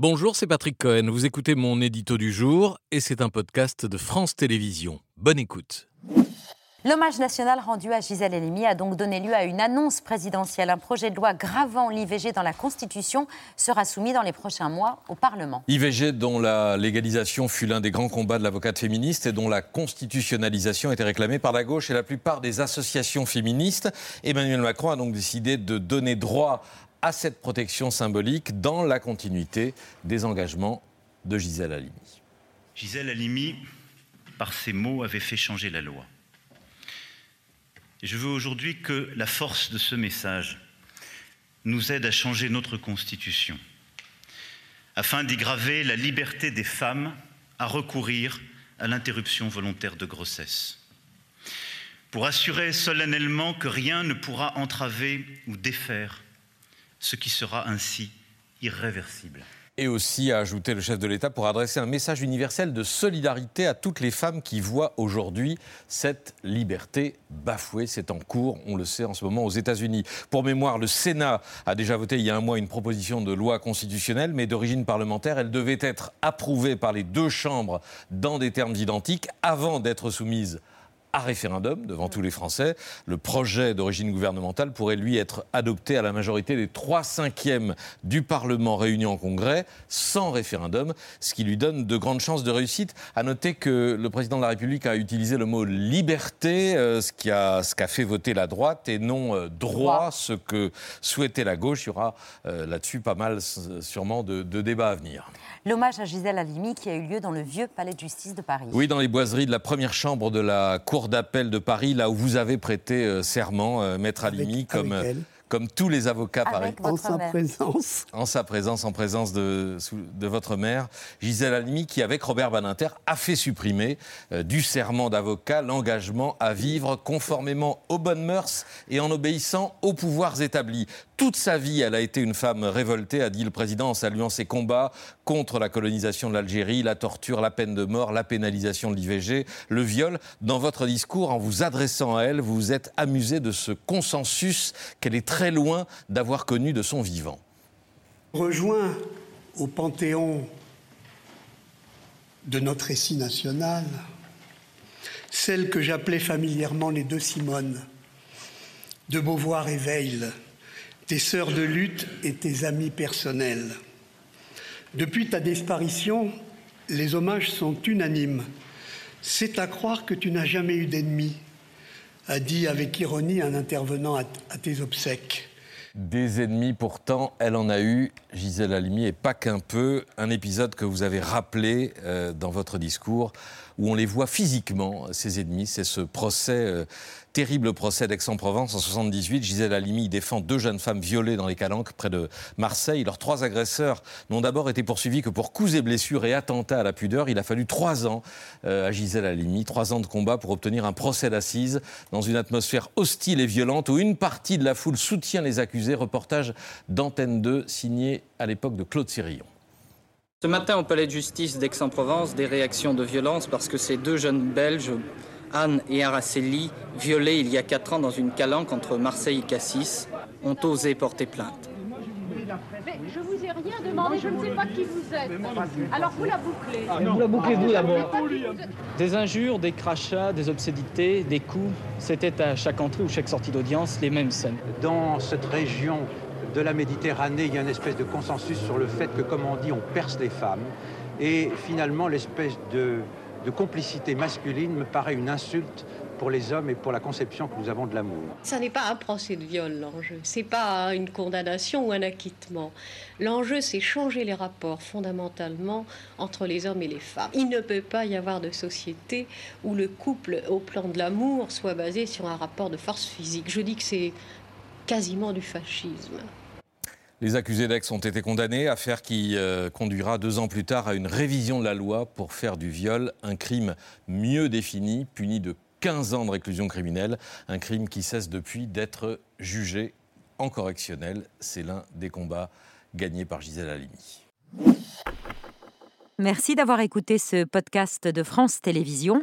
Bonjour, c'est Patrick Cohen. Vous écoutez mon édito du jour et c'est un podcast de France Télévisions. Bonne écoute. L'hommage national rendu à Gisèle Halimi a donc donné lieu à une annonce présidentielle. Un projet de loi gravant l'IVG dans la Constitution sera soumis dans les prochains mois au Parlement. IVG dont la légalisation fut l'un des grands combats de l'avocate féministe et dont la constitutionnalisation était réclamée par la gauche et la plupart des associations féministes. Emmanuel Macron a donc décidé de donner droit à cette protection symbolique dans la continuité des engagements de Gisèle Halimi. Gisèle Halimi, par ses mots, avait fait changer la loi. Je veux aujourd'hui que la force de ce message nous aide à changer notre Constitution, afin d'y graver la liberté des femmes à recourir à l'interruption volontaire de grossesse, pour assurer solennellement que rien ne pourra entraver ou défaire ce qui sera ainsi irréversible et aussi, a ajouté le chef de l'État, pour adresser un message universel de solidarité à toutes les femmes qui voient aujourd'hui cette liberté bafouée. C'est en cours, on le sait en ce moment, aux États-Unis. Pour mémoire, le Sénat a déjà voté il y a un mois une proposition de loi constitutionnelle, mais d'origine parlementaire. Elle devait être approuvée par les deux chambres dans des termes identiques avant d'être soumise à référendum devant tous les Français. Le projet d'origine gouvernementale pourrait, lui, être adopté à la majorité des 3 cinquièmes du Parlement réuni en Congrès, sans référendum, ce qui lui donne de grandes chances de réussite. À noter que le président de la République a utilisé le mot liberté, euh, ce qui a, ce qu'a fait voter la droite, et non euh, droit, ce que souhaitait la gauche. Il y aura euh, là-dessus pas mal, sûrement, de, de débats à venir. L'hommage à Gisèle Halimi qui a eu lieu dans le vieux palais de justice de Paris. Oui, dans les boiseries de la première chambre de la Cour d'appel de Paris, là où vous avez prêté euh, serment, euh, Maître Alimi, comme, euh, comme tous les avocats Paris. En sa présence. En sa présence, en présence de, de votre mère, Gisèle Halimi, qui, avec Robert Badinter, a fait supprimer du serment d'avocat l'engagement à vivre conformément aux bonnes mœurs et en obéissant aux pouvoirs établis. Toute sa vie, elle a été une femme révoltée, a dit le président en saluant ses combats contre la colonisation de l'Algérie, la torture, la peine de mort, la pénalisation de l'IVG, le viol. Dans votre discours, en vous adressant à elle, vous vous êtes amusé de ce consensus qu'elle est très loin d'avoir connu de son vivant. Rejoint au panthéon de notre récit national, celle que j'appelais familièrement les deux Simones, de Beauvoir et Veil, tes sœurs de lutte et tes amis personnels. Depuis ta disparition, les hommages sont unanimes. C'est à croire que tu n'as jamais eu d'ennemis, a dit avec ironie un intervenant à, tes obsèques. Des ennemis, pourtant, elle en a eu, Gisèle Halimi, et pas qu'un peu. Un épisode que vous avez rappelé euh, dans votre discours, où on les voit physiquement, ces ennemis. C'est ce procès euh, terrible procès d'Aix-en-Provence en 78. Gisèle Halimi défend deux jeunes femmes violées dans les Calanques près de Marseille. Leurs trois agresseurs n'ont d'abord été poursuivis que pour coups et blessures et attentats à la pudeur. Il a fallu trois ans euh, à Gisèle Halimi, trois ans de combat pour obtenir un procès d'assises dans une atmosphère hostile et violente où une partie de la foule soutient les accusés. Reportage d'Antenne 2 signé à l'époque de Claude Sirillon. Ce matin au palais de justice d'Aix-en-Provence, des réactions de violence parce que ces deux jeunes Belges Anne et Araceli, violées il y a quatre ans dans une calanque entre Marseille et Cassis, ont osé porter plainte. je vous ai rien demandé, je ne sais pas qui vous êtes. Alors vous la bouclez. Ah, vous la bouclez vous d'abord. Des injures, des crachats, des obscénités, des coups, c'était à chaque entrée ou chaque sortie d'audience les mêmes scènes. Dans cette région de la Méditerranée, il y a une espèce de consensus sur le fait que, comme on dit, on perce les femmes. Et finalement, l'espèce de de complicité masculine me paraît une insulte pour les hommes et pour la conception que nous avons de l'amour. Ça n'est pas un procès de viol, l'enjeu. C'est pas une condamnation ou un acquittement. L'enjeu, c'est changer les rapports fondamentalement entre les hommes et les femmes. Il ne peut pas y avoir de société où le couple, au plan de l'amour, soit basé sur un rapport de force physique. Je dis que c'est quasiment du fascisme. Les accusés d'Aix ont été condamnés, affaire qui euh, conduira deux ans plus tard à une révision de la loi pour faire du viol un crime mieux défini, puni de 15 ans de réclusion criminelle, un crime qui cesse depuis d'être jugé en correctionnel. C'est l'un des combats gagnés par Gisèle Halimi. Merci d'avoir écouté ce podcast de France Télévisions.